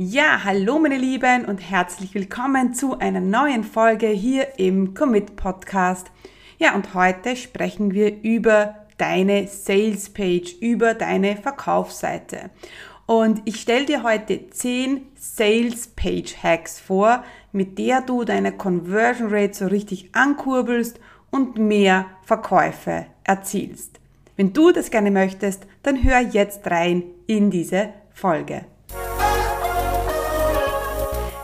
Ja, hallo meine Lieben und herzlich willkommen zu einer neuen Folge hier im Commit Podcast. Ja, und heute sprechen wir über deine Sales Page, über deine Verkaufsseite. Und ich stelle dir heute 10 Sales Page Hacks vor, mit der du deine Conversion Rate so richtig ankurbelst und mehr Verkäufe erzielst. Wenn du das gerne möchtest, dann hör jetzt rein in diese Folge.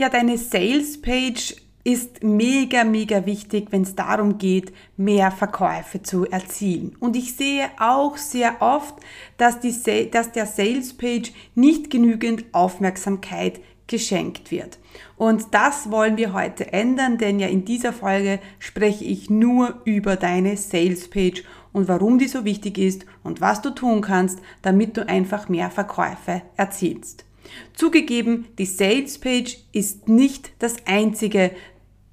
Ja, deine Sales Page ist mega, mega wichtig, wenn es darum geht, mehr Verkäufe zu erzielen. Und ich sehe auch sehr oft, dass, die, dass der Sales Page nicht genügend Aufmerksamkeit geschenkt wird. Und das wollen wir heute ändern, denn ja in dieser Folge spreche ich nur über deine Sales Page und warum die so wichtig ist und was du tun kannst, damit du einfach mehr Verkäufe erzielst. Zugegeben, die Sales Page ist nicht das einzige,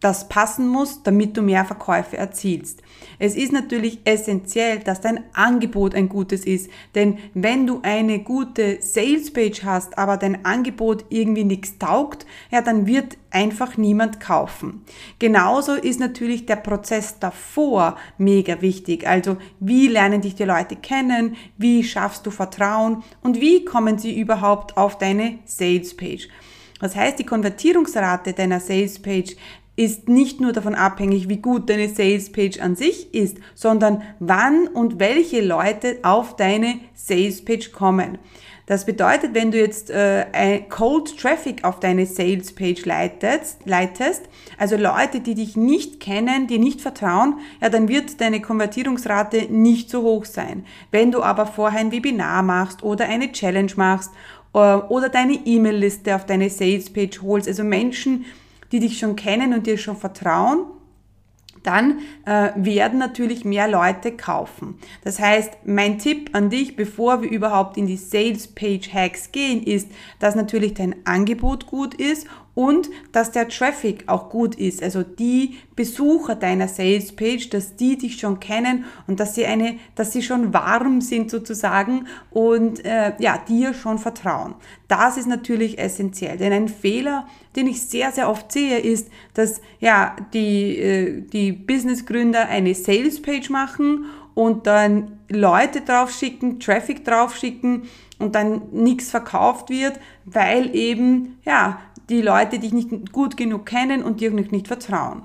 das passen muss, damit du mehr Verkäufe erzielst. Es ist natürlich essentiell, dass dein Angebot ein gutes ist, denn wenn du eine gute Salespage hast, aber dein Angebot irgendwie nichts taugt, ja, dann wird einfach niemand kaufen. Genauso ist natürlich der Prozess davor mega wichtig. Also, wie lernen dich die Leute kennen? Wie schaffst du Vertrauen? Und wie kommen sie überhaupt auf deine Salespage? Das heißt, die Konvertierungsrate deiner Salespage ist nicht nur davon abhängig, wie gut deine Salespage an sich ist, sondern wann und welche Leute auf deine Salespage kommen. Das bedeutet, wenn du jetzt äh, Cold Traffic auf deine Salespage leitest, leitest, also Leute, die dich nicht kennen, dir nicht vertrauen, ja, dann wird deine Konvertierungsrate nicht so hoch sein. Wenn du aber vorher ein Webinar machst oder eine Challenge machst äh, oder deine E-Mail-Liste auf deine Salespage holst, also Menschen, die dich schon kennen und dir schon vertrauen, dann äh, werden natürlich mehr Leute kaufen. Das heißt, mein Tipp an dich, bevor wir überhaupt in die Sales Page Hacks gehen, ist, dass natürlich dein Angebot gut ist und dass der Traffic auch gut ist. Also die Besucher deiner Sales Page, dass die dich schon kennen und dass sie eine, dass sie schon warm sind sozusagen und äh, ja dir schon vertrauen. Das ist natürlich essentiell, denn ein Fehler, den ich sehr sehr oft sehe, ist, dass ja die äh, die Businessgründer eine Sales Page machen und dann Leute draufschicken, Traffic draufschicken und dann nichts verkauft wird, weil eben ja die Leute dich nicht gut genug kennen und dir nicht vertrauen.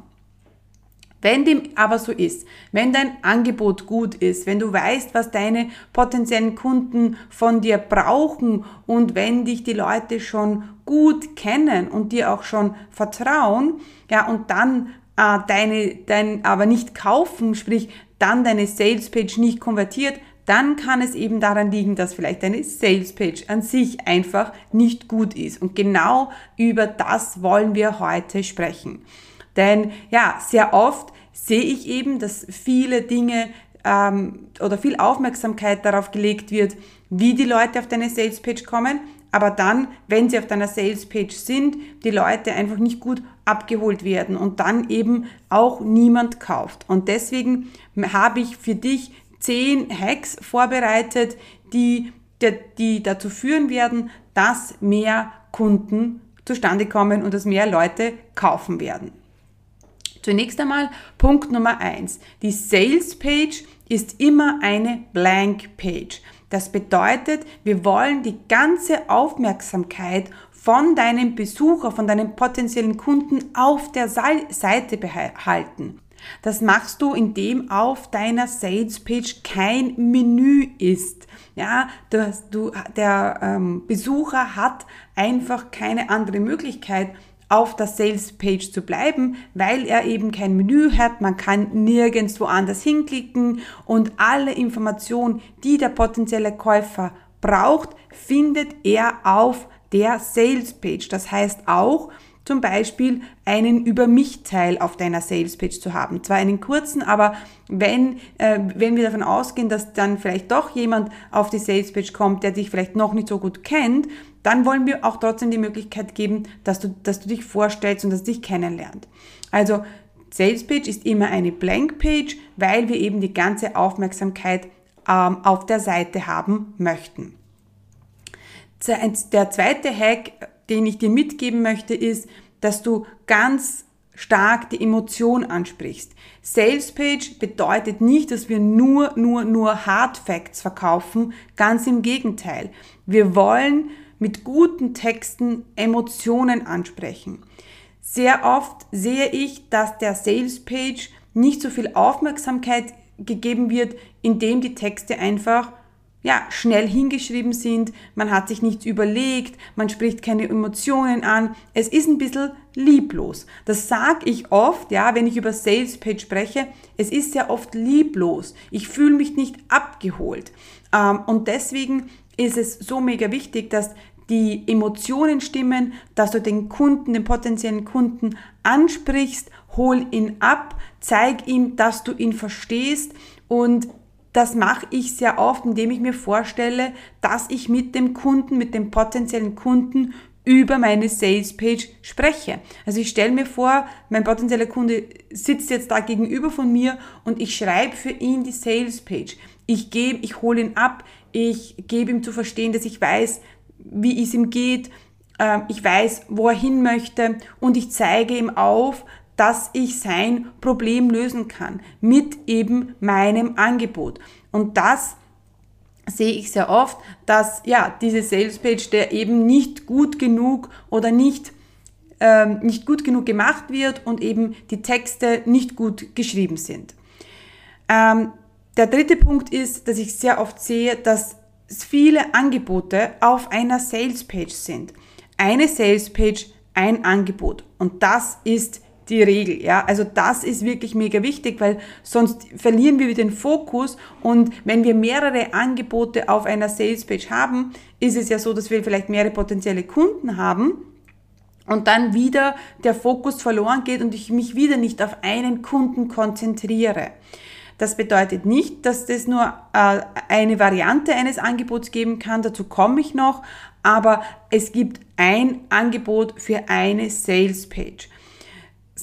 Wenn dem aber so ist, wenn dein Angebot gut ist, wenn du weißt, was deine potenziellen Kunden von dir brauchen und wenn dich die Leute schon gut kennen und dir auch schon vertrauen, ja, und dann äh, deine, dein, aber nicht kaufen, sprich, dann deine Salespage nicht konvertiert, dann kann es eben daran liegen, dass vielleicht deine Salespage an sich einfach nicht gut ist. Und genau über das wollen wir heute sprechen. Denn ja, sehr oft sehe ich eben, dass viele Dinge ähm, oder viel Aufmerksamkeit darauf gelegt wird, wie die Leute auf deine Salespage kommen, aber dann, wenn sie auf deiner Salespage sind, die Leute einfach nicht gut abgeholt werden und dann eben auch niemand kauft. Und deswegen habe ich für dich zehn Hacks vorbereitet, die, die dazu führen werden, dass mehr Kunden zustande kommen und dass mehr Leute kaufen werden. Zunächst einmal Punkt Nummer eins: Die Sales Page ist immer eine Blank Page. Das bedeutet, wir wollen die ganze Aufmerksamkeit von deinem Besucher, von deinem potenziellen Kunden auf der Seite behalten. Das machst du, indem auf deiner Sales Page kein Menü ist. Ja, du, du, der ähm, Besucher hat einfach keine andere Möglichkeit, auf der Sales Page zu bleiben, weil er eben kein Menü hat, man kann nirgends woanders hinklicken und alle Informationen, die der potenzielle Käufer braucht, findet er auf der Sales Page. Das heißt auch, zum Beispiel einen Über mich-Teil auf deiner Salespage zu haben. Zwar einen kurzen, aber wenn, äh, wenn wir davon ausgehen, dass dann vielleicht doch jemand auf die Salespage kommt, der dich vielleicht noch nicht so gut kennt, dann wollen wir auch trotzdem die Möglichkeit geben, dass du, dass du dich vorstellst und dass dich kennenlernt. Also Salespage ist immer eine Blank Page, weil wir eben die ganze Aufmerksamkeit ähm, auf der Seite haben möchten. Der zweite Hack, den ich dir mitgeben möchte, ist, dass du ganz stark die Emotion ansprichst. Sales Page bedeutet nicht, dass wir nur, nur, nur Hard Facts verkaufen. Ganz im Gegenteil. Wir wollen mit guten Texten Emotionen ansprechen. Sehr oft sehe ich, dass der Sales Page nicht so viel Aufmerksamkeit gegeben wird, indem die Texte einfach ja, schnell hingeschrieben sind, man hat sich nichts überlegt, man spricht keine Emotionen an, es ist ein bisschen lieblos. Das sage ich oft, ja, wenn ich über Sales Page spreche, es ist sehr oft lieblos. Ich fühle mich nicht abgeholt. Ähm, und deswegen ist es so mega wichtig, dass die Emotionen stimmen, dass du den Kunden, den potenziellen Kunden ansprichst, hol ihn ab, zeig ihm, dass du ihn verstehst. Und das mache ich sehr oft, indem ich mir vorstelle, dass ich mit dem Kunden, mit dem potenziellen Kunden über meine Sales Page spreche. Also ich stelle mir vor, mein potenzieller Kunde sitzt jetzt da gegenüber von mir und ich schreibe für ihn die Sales Page. Ich gebe, ich hole ihn ab, ich gebe ihm zu verstehen, dass ich weiß, wie es ihm geht, ähm, ich weiß, wo er hin möchte und ich zeige ihm auf, dass ich sein Problem lösen kann mit eben meinem Angebot. Und das sehe ich sehr oft, dass ja diese Salespage, der eben nicht gut genug oder nicht ähm, nicht gut genug gemacht wird und eben die Texte nicht gut geschrieben sind. Ähm, der dritte Punkt ist, dass ich sehr oft sehe, dass viele Angebote auf einer Salespage sind. Eine Salespage, ein Angebot. Und das ist die Regel. Ja? Also das ist wirklich mega wichtig, weil sonst verlieren wir den Fokus und wenn wir mehrere Angebote auf einer Salespage haben, ist es ja so, dass wir vielleicht mehrere potenzielle Kunden haben und dann wieder der Fokus verloren geht und ich mich wieder nicht auf einen Kunden konzentriere. Das bedeutet nicht, dass das nur äh, eine Variante eines Angebots geben kann, dazu komme ich noch, aber es gibt ein Angebot für eine Sales Page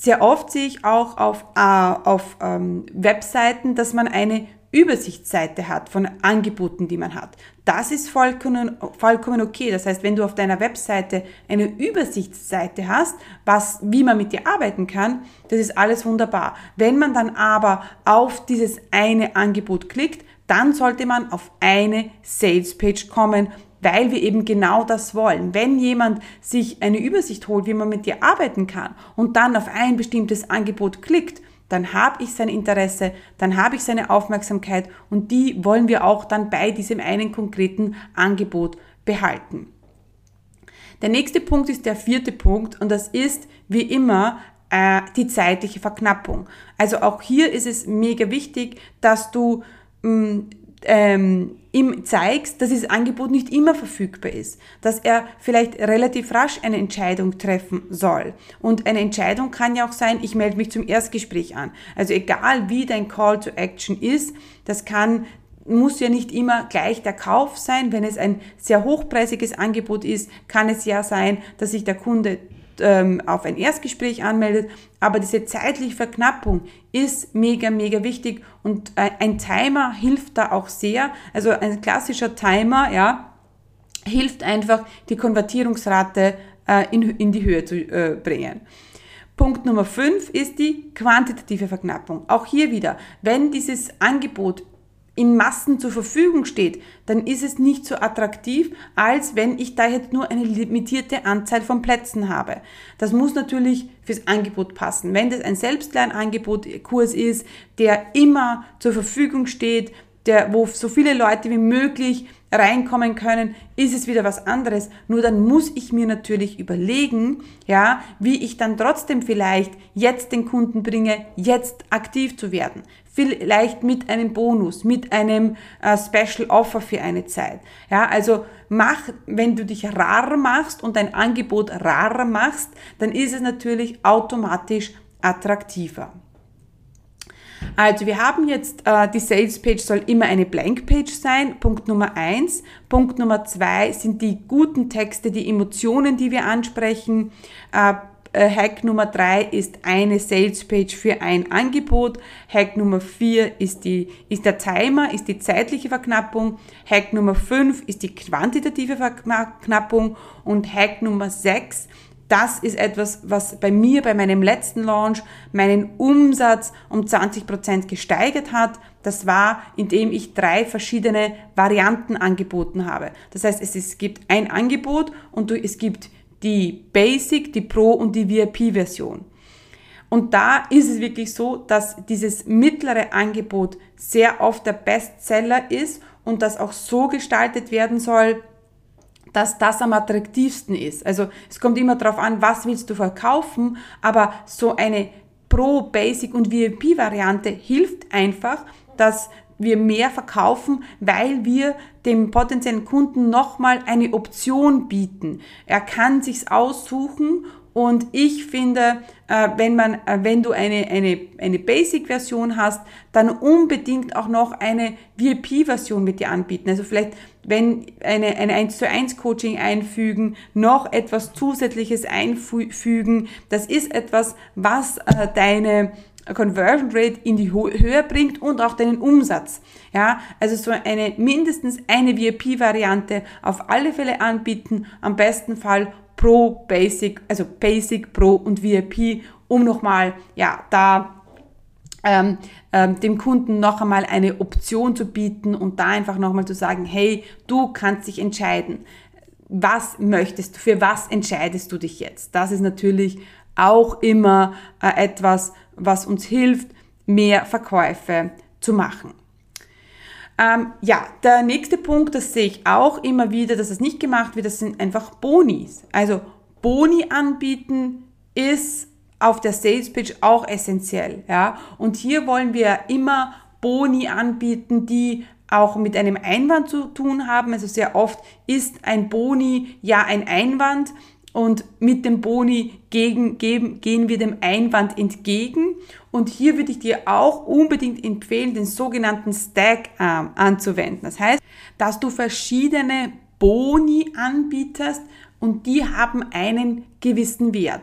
sehr oft sehe ich auch auf, äh, auf ähm, Webseiten, dass man eine Übersichtsseite hat von Angeboten, die man hat. Das ist vollkommen, vollkommen okay. Das heißt, wenn du auf deiner Webseite eine Übersichtsseite hast, was, wie man mit dir arbeiten kann, das ist alles wunderbar. Wenn man dann aber auf dieses eine Angebot klickt, dann sollte man auf eine Sales Page kommen, weil wir eben genau das wollen. Wenn jemand sich eine Übersicht holt, wie man mit dir arbeiten kann und dann auf ein bestimmtes Angebot klickt, dann habe ich sein Interesse, dann habe ich seine Aufmerksamkeit und die wollen wir auch dann bei diesem einen konkreten Angebot behalten. Der nächste Punkt ist der vierte Punkt und das ist wie immer äh, die zeitliche Verknappung. Also auch hier ist es mega wichtig, dass du mh, mm, ähm, ihm zeigst, dass das Angebot nicht immer verfügbar ist, dass er vielleicht relativ rasch eine Entscheidung treffen soll. Und eine Entscheidung kann ja auch sein, ich melde mich zum Erstgespräch an. Also egal wie dein Call to Action ist, das kann muss ja nicht immer gleich der Kauf sein. Wenn es ein sehr hochpreisiges Angebot ist, kann es ja sein, dass sich der Kunde ähm, auf ein Erstgespräch anmeldet. Aber diese zeitliche Verknappung ist mega, mega wichtig und äh, ein Timer hilft da auch sehr. Also ein klassischer Timer, ja, hilft einfach, die Konvertierungsrate äh, in, in die Höhe zu äh, bringen. Punkt Nummer 5 ist die quantitative Verknappung. Auch hier wieder, wenn dieses Angebot in Massen zur Verfügung steht, dann ist es nicht so attraktiv, als wenn ich da jetzt nur eine limitierte Anzahl von Plätzen habe. Das muss natürlich fürs Angebot passen. Wenn das ein Selbstlernangebot Kurs ist, der immer zur Verfügung steht, der, wo so viele Leute wie möglich reinkommen können, ist es wieder was anderes. Nur dann muss ich mir natürlich überlegen, ja, wie ich dann trotzdem vielleicht jetzt den Kunden bringe, jetzt aktiv zu werden. Vielleicht mit einem Bonus, mit einem äh, Special Offer für eine Zeit. Ja, also mach, wenn du dich rar machst und dein Angebot rar machst, dann ist es natürlich automatisch attraktiver. Also wir haben jetzt, äh, die Sales Page soll immer eine Blank Page sein, Punkt Nummer eins. Punkt Nummer zwei sind die guten Texte, die Emotionen, die wir ansprechen. Äh, Hack Nummer drei ist eine Sales Page für ein Angebot. Hack Nummer vier ist, die, ist der Timer, ist die zeitliche Verknappung. Hack Nummer fünf ist die quantitative Verknappung. Und Hack Nummer sechs das ist etwas, was bei mir bei meinem letzten Launch meinen Umsatz um 20% gesteigert hat. Das war, indem ich drei verschiedene Varianten angeboten habe. Das heißt, es, es gibt ein Angebot und es gibt die Basic, die Pro und die VIP-Version. Und da ist es wirklich so, dass dieses mittlere Angebot sehr oft der Bestseller ist und das auch so gestaltet werden soll, dass das am attraktivsten ist. Also es kommt immer darauf an, was willst du verkaufen, aber so eine Pro, Basic und VIP-Variante hilft einfach, dass wir mehr verkaufen, weil wir dem potenziellen Kunden nochmal eine Option bieten. Er kann sich's aussuchen und ich finde, äh, wenn man, äh, wenn du eine, eine, eine Basic-Version hast, dann unbedingt auch noch eine VIP-Version mit dir anbieten. Also vielleicht, wenn eine, eine 1 zu 1 Coaching einfügen, noch etwas Zusätzliches einfügen. Das ist etwas, was äh, deine Conversion Rate in die Höhe bringt und auch deinen Umsatz. Ja, also so eine, mindestens eine VIP-Variante auf alle Fälle anbieten, am besten Fall Pro, Basic, also Basic, Pro und VIP, um nochmal, ja, da ähm, ähm, dem Kunden noch einmal eine Option zu bieten und da einfach nochmal zu sagen, hey, du kannst dich entscheiden. Was möchtest du, für was entscheidest du dich jetzt? Das ist natürlich auch immer äh, etwas, was uns hilft, mehr Verkäufe zu machen. Ähm, ja, der nächste Punkt, das sehe ich auch immer wieder, dass es nicht gemacht wird, das sind einfach Bonis. Also Boni anbieten ist auf der Sales Pitch auch essentiell, ja. Und hier wollen wir immer Boni anbieten, die auch mit einem Einwand zu tun haben. Also sehr oft ist ein Boni ja ein Einwand und mit dem Boni gegen, geben, gehen wir dem Einwand entgegen. Und hier würde ich dir auch unbedingt empfehlen, den sogenannten Stack Arm anzuwenden. Das heißt, dass du verschiedene Boni anbietest und die haben einen gewissen Wert.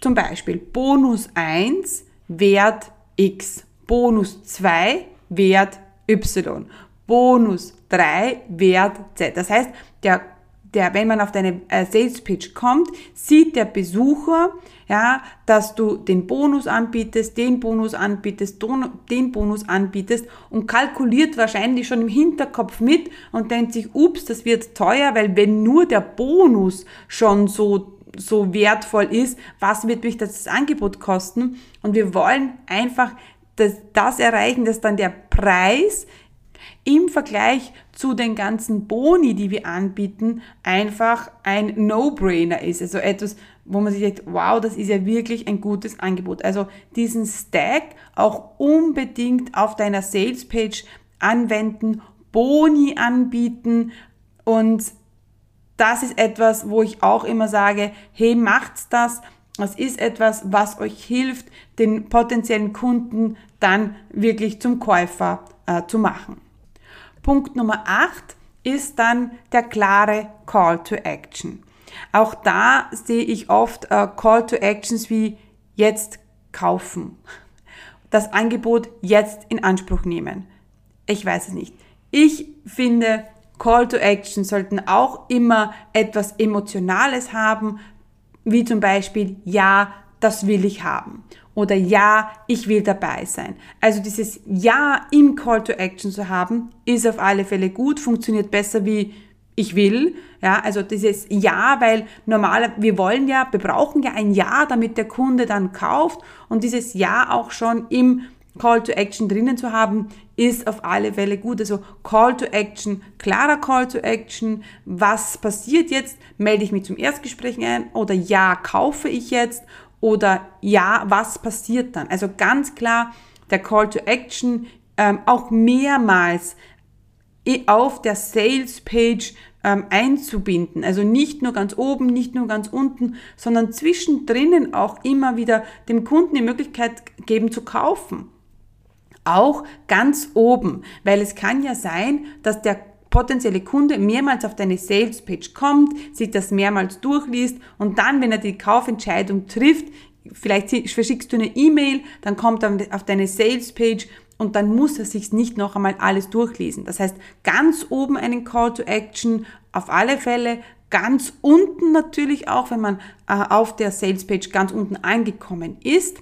Zum Beispiel Bonus 1 Wert X, Bonus 2 Wert Y, Bonus 3 Wert Z. Das heißt, der der, wenn man auf deine äh, Sales Pitch kommt, sieht der Besucher, ja, dass du den Bonus anbietest, den Bonus anbietest, den Bonus anbietest und kalkuliert wahrscheinlich schon im Hinterkopf mit und denkt sich, ups, das wird teuer, weil wenn nur der Bonus schon so so wertvoll ist, was wird mich das Angebot kosten? Und wir wollen einfach das, das erreichen, dass dann der Preis im Vergleich zu den ganzen Boni, die wir anbieten, einfach ein No-Brainer ist. Also etwas, wo man sich denkt, wow, das ist ja wirklich ein gutes Angebot. Also diesen Stack auch unbedingt auf deiner Sales-Page anwenden, Boni anbieten und das ist etwas, wo ich auch immer sage, hey, macht's das. Das ist etwas, was euch hilft, den potenziellen Kunden dann wirklich zum Käufer äh, zu machen. Punkt Nummer 8 ist dann der klare Call to Action. Auch da sehe ich oft äh, Call to Actions wie jetzt kaufen, das Angebot jetzt in Anspruch nehmen. Ich weiß es nicht. Ich finde, Call to Action sollten auch immer etwas Emotionales haben, wie zum Beispiel, ja, das will ich haben oder Ja, ich will dabei sein. Also dieses Ja im Call to Action zu haben, ist auf alle Fälle gut, funktioniert besser wie ich will. Ja, also dieses Ja, weil normal, wir wollen ja, wir brauchen ja ein Ja, damit der Kunde dann kauft und dieses Ja auch schon im Call to Action drinnen zu haben, ist auf alle Fälle gut. Also Call to Action, klarer Call to Action. Was passiert jetzt? Melde ich mich zum Erstgespräch ein oder ja, kaufe ich jetzt oder ja, was passiert dann? Also ganz klar, der Call to Action ähm, auch mehrmals auf der Sales Page ähm, einzubinden. Also nicht nur ganz oben, nicht nur ganz unten, sondern zwischendrin auch immer wieder dem Kunden die Möglichkeit geben zu kaufen. Auch ganz oben, weil es kann ja sein, dass der potenzielle Kunde mehrmals auf deine Sales Page kommt, sich das mehrmals durchliest und dann, wenn er die Kaufentscheidung trifft, vielleicht verschickst du eine E-Mail, dann kommt er auf deine Sales Page und dann muss er sich nicht noch einmal alles durchlesen. Das heißt, ganz oben einen Call to Action, auf alle Fälle, ganz unten natürlich auch, wenn man äh, auf der Sales Page ganz unten angekommen ist.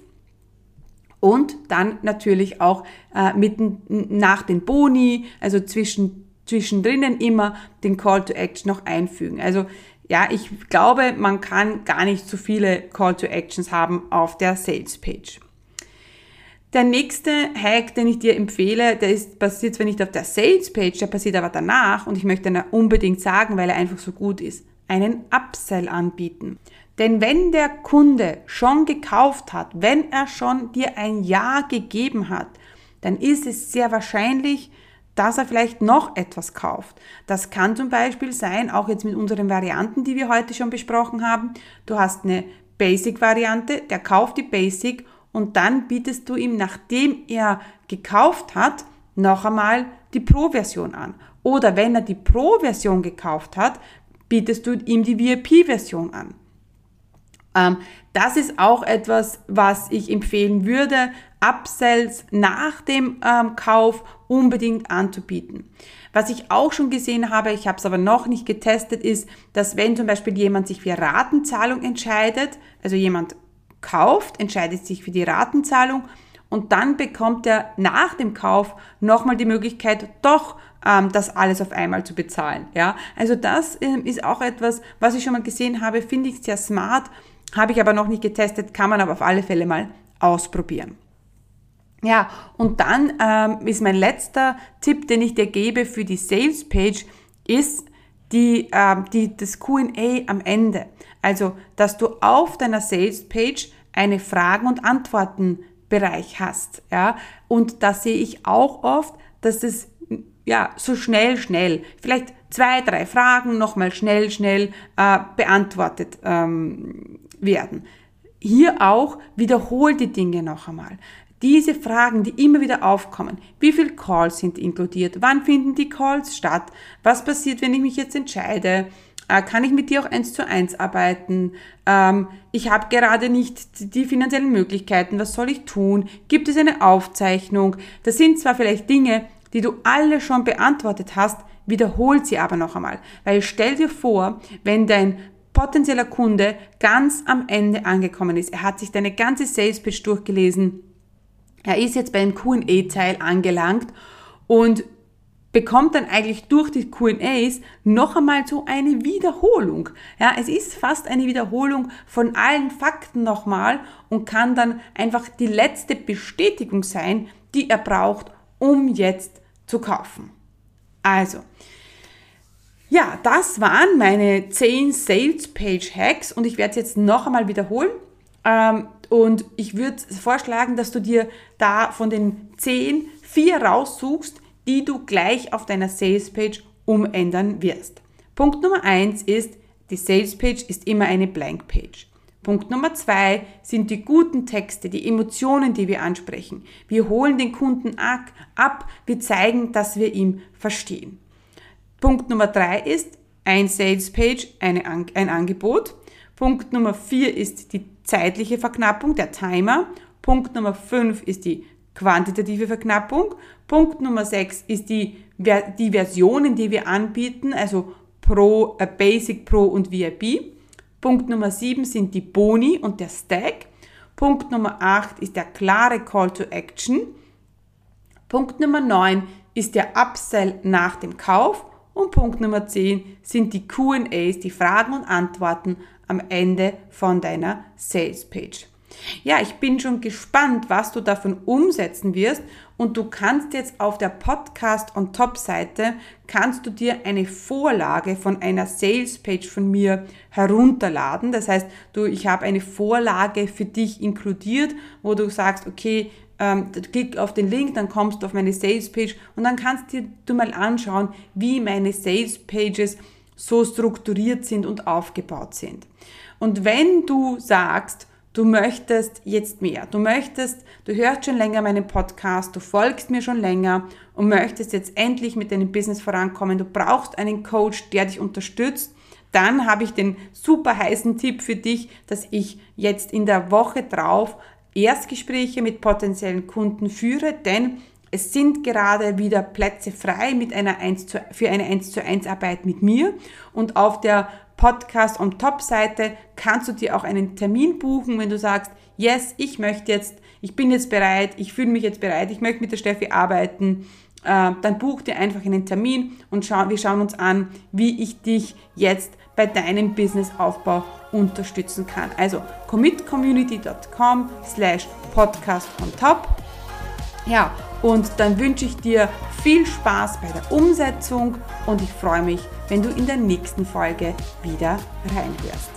Und dann natürlich auch äh, mitten nach den Boni, also zwischen, zwischendrin immer den Call to Action noch einfügen. Also ja, ich glaube, man kann gar nicht so viele Call to Actions haben auf der Sales Page. Der nächste Hack, den ich dir empfehle, der ist, passiert zwar nicht auf der Sales Page, der passiert aber danach und ich möchte ihn unbedingt sagen, weil er einfach so gut ist. Einen Upsell anbieten. Denn wenn der Kunde schon gekauft hat, wenn er schon dir ein Ja gegeben hat, dann ist es sehr wahrscheinlich, dass er vielleicht noch etwas kauft. Das kann zum Beispiel sein, auch jetzt mit unseren Varianten, die wir heute schon besprochen haben. Du hast eine Basic-Variante, der kauft die Basic und dann bietest du ihm, nachdem er gekauft hat, noch einmal die Pro-Version an. Oder wenn er die Pro-Version gekauft hat, bietest du ihm die VIP-Version an. Ähm, das ist auch etwas, was ich empfehlen würde, Upsells nach dem ähm, Kauf unbedingt anzubieten. Was ich auch schon gesehen habe, ich habe es aber noch nicht getestet, ist, dass wenn zum Beispiel jemand sich für Ratenzahlung entscheidet, also jemand kauft, entscheidet sich für die Ratenzahlung und dann bekommt er nach dem Kauf nochmal die Möglichkeit, doch ähm, das alles auf einmal zu bezahlen. Ja, also das ähm, ist auch etwas, was ich schon mal gesehen habe, finde ich sehr smart, habe ich aber noch nicht getestet, kann man aber auf alle Fälle mal ausprobieren. Ja, und dann ähm, ist mein letzter Tipp, den ich dir gebe für die Sales Page, ist die, äh, die, das QA am Ende. Also, dass du auf deiner Sales Page eine Fragen- und Antworten-Bereich hast. Ja? Und da sehe ich auch oft, dass es ja, so schnell, schnell, vielleicht zwei, drei Fragen nochmal schnell, schnell äh, beantwortet ähm, werden. Hier auch wiederhol die Dinge noch einmal. Diese Fragen, die immer wieder aufkommen. Wie viele Calls sind inkludiert? Wann finden die Calls statt? Was passiert, wenn ich mich jetzt entscheide? Äh, kann ich mit dir auch eins zu eins arbeiten? Ähm, ich habe gerade nicht die finanziellen Möglichkeiten. Was soll ich tun? Gibt es eine Aufzeichnung? Das sind zwar vielleicht Dinge, die du alle schon beantwortet hast, wiederholt sie aber noch einmal. Weil stell dir vor, wenn dein potenzieller Kunde ganz am Ende angekommen ist, er hat sich deine ganze Sales durchgelesen, er ist jetzt beim Q&A-Teil angelangt und bekommt dann eigentlich durch die Q&As noch einmal so eine Wiederholung. Ja, es ist fast eine Wiederholung von allen Fakten nochmal und kann dann einfach die letzte Bestätigung sein, die er braucht, um jetzt zu kaufen. Also, ja, das waren meine 10 Sales Page Hacks und ich werde es jetzt noch einmal wiederholen. Ähm, und ich würde vorschlagen, dass du dir da von den 10 vier raussuchst, die du gleich auf deiner Sales Page umändern wirst. Punkt Nummer eins ist, die Sales Page ist immer eine Blank Page. Punkt Nummer zwei sind die guten Texte, die Emotionen, die wir ansprechen. Wir holen den Kunden ab, wir zeigen, dass wir ihn verstehen. Punkt Nummer drei ist ein Sales Page, eine, ein Angebot. Punkt Nummer vier ist die zeitliche Verknappung, der Timer. Punkt Nummer fünf ist die quantitative Verknappung. Punkt Nummer 6 ist die, die Versionen, die wir anbieten, also Pro, äh, Basic, Pro und VIP. Punkt Nummer 7 sind die Boni und der Stack. Punkt Nummer 8 ist der klare Call to Action. Punkt Nummer 9 ist der Upsell nach dem Kauf. Und Punkt Nummer 10 sind die QAs, die Fragen und Antworten am Ende von deiner Sales Page. Ja, ich bin schon gespannt, was du davon umsetzen wirst und du kannst jetzt auf der Podcast on Top Seite kannst du dir eine Vorlage von einer Sales Page von mir herunterladen. Das heißt, du, ich habe eine Vorlage für dich inkludiert, wo du sagst, okay, ähm, klick auf den Link, dann kommst du auf meine Sales Page und dann kannst du dir mal anschauen, wie meine Sales Pages so strukturiert sind und aufgebaut sind. Und wenn du sagst, du möchtest jetzt mehr, du möchtest, du hörst schon länger meinen Podcast, du folgst mir schon länger und möchtest jetzt endlich mit deinem Business vorankommen, du brauchst einen Coach, der dich unterstützt, dann habe ich den super heißen Tipp für dich, dass ich jetzt in der Woche drauf Erstgespräche mit potenziellen Kunden führe, denn es sind gerade wieder Plätze frei mit einer 1 zu, für eine 1 zu 1 Arbeit mit mir. Und auf der Podcast on Top Seite kannst du dir auch einen Termin buchen, wenn du sagst, yes, ich möchte jetzt, ich bin jetzt bereit, ich fühle mich jetzt bereit, ich möchte mit der Steffi arbeiten, äh, dann buch dir einfach einen Termin und schau, wir schauen uns an, wie ich dich jetzt bei deinem Businessaufbau unterstützen kann. Also commitcommunity.com slash podcast on top. Ja, und dann wünsche ich dir viel Spaß bei der Umsetzung und ich freue mich, wenn du in der nächsten Folge wieder reinhörst.